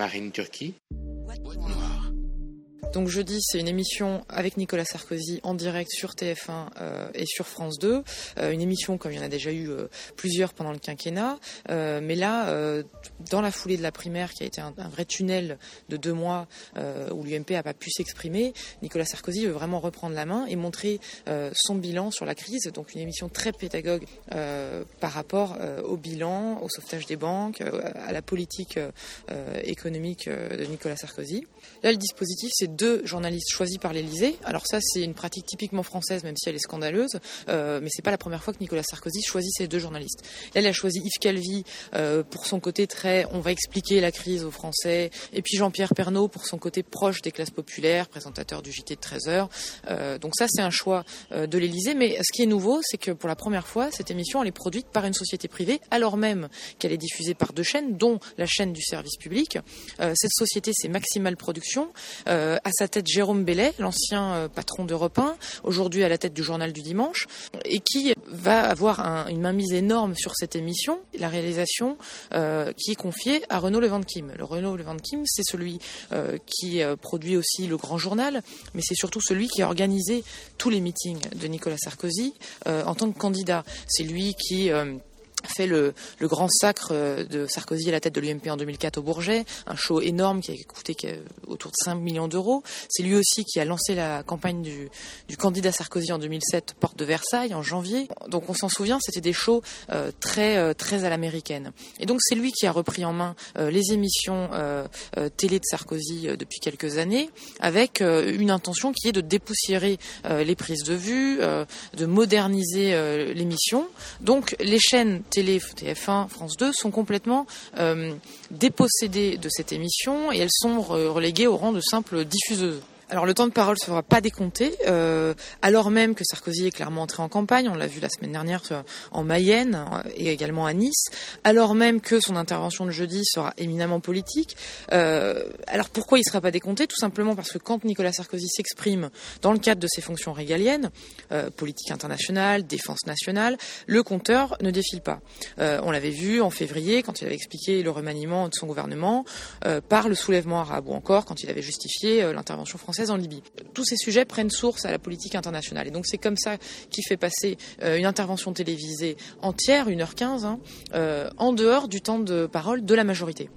Marine Turquie. Donc jeudi, c'est une émission avec Nicolas Sarkozy en direct sur TF1 euh, et sur France 2. Euh, une émission comme il y en a déjà eu euh, plusieurs pendant le quinquennat. Mais là, dans la foulée de la primaire, qui a été un, un vrai tunnel de deux mois où l'UMP n'a pas pu s'exprimer, Nicolas Sarkozy veut vraiment reprendre la main et montrer son bilan sur la crise. Donc une émission très pédagogue par rapport au bilan, au sauvetage des banques, à la politique économique de Nicolas Sarkozy. Là, le dispositif, c'est deux journalistes choisis par l'Elysée. Alors ça, c'est une pratique typiquement française, même si elle est scandaleuse. Euh, mais c'est pas la première fois que Nicolas Sarkozy choisit ces deux journalistes. Là, il a choisi Yves Calvi euh, pour son côté très, on va expliquer la crise aux Français, et puis Jean-Pierre Pernaud pour son côté proche des classes populaires, présentateur du JT de 13 heures. Euh, donc ça, c'est un choix euh, de l'Elysée. Mais ce qui est nouveau, c'est que pour la première fois, cette émission, elle est produite par une société privée, alors même qu'elle est diffusée par deux chaînes, dont la chaîne du service public. Euh, cette société, c'est Maximal Production. Euh, à sa tête Jérôme Bellet, l'ancien euh, patron d'Europe 1, aujourd'hui à la tête du journal du dimanche, et qui va avoir un, une mainmise énorme sur cette émission, la réalisation euh, qui est confiée à Renaud Levantim. Le Renaud Levantim, c'est celui euh, qui produit aussi le Grand Journal, mais c'est surtout celui qui a organisé tous les meetings de Nicolas Sarkozy en tant que candidat. C'est lui qui fait le, le, grand sacre euh, de Sarkozy à la tête de l'UMP en 2004 au Bourget, un show énorme qui a coûté autour de 5 millions d'euros. C'est lui aussi qui a lancé la campagne du, du, candidat Sarkozy en 2007, porte de Versailles, en janvier. Donc on s'en souvient, c'était des shows euh, très, euh, très à l'américaine. Et donc c'est lui qui a repris en main euh, les émissions euh, télé de Sarkozy depuis quelques années, avec une intention qui est de dépoussiérer les prises de vue, de moderniser l'émission. Donc les chaînes télé, TF1, France 2 sont complètement euh, dépossédées de cette émission et elles sont reléguées au rang de simples diffuseuses. Alors le temps de parole ne sera pas décompté, euh, alors même que Sarkozy est clairement entré en campagne, on l'a vu la semaine dernière en Mayenne et également à Nice, alors même que son intervention de jeudi sera éminemment politique. Euh, alors pourquoi il ne sera pas décompté? Tout simplement parce que quand Nicolas Sarkozy s'exprime dans le cadre de ses fonctions régaliennes, euh, politique internationale, défense nationale, le compteur ne défile pas. Euh, on l'avait vu en février quand il avait expliqué le remaniement de son gouvernement euh, par le soulèvement arabe ou encore quand il avait justifié euh, l'intervention française en Libye. Tous ces sujets prennent source à la politique internationale. Et donc c'est comme ça qu'il fait passer euh, une intervention télévisée entière, 1h15, hein, euh, en dehors du temps de parole de la majorité.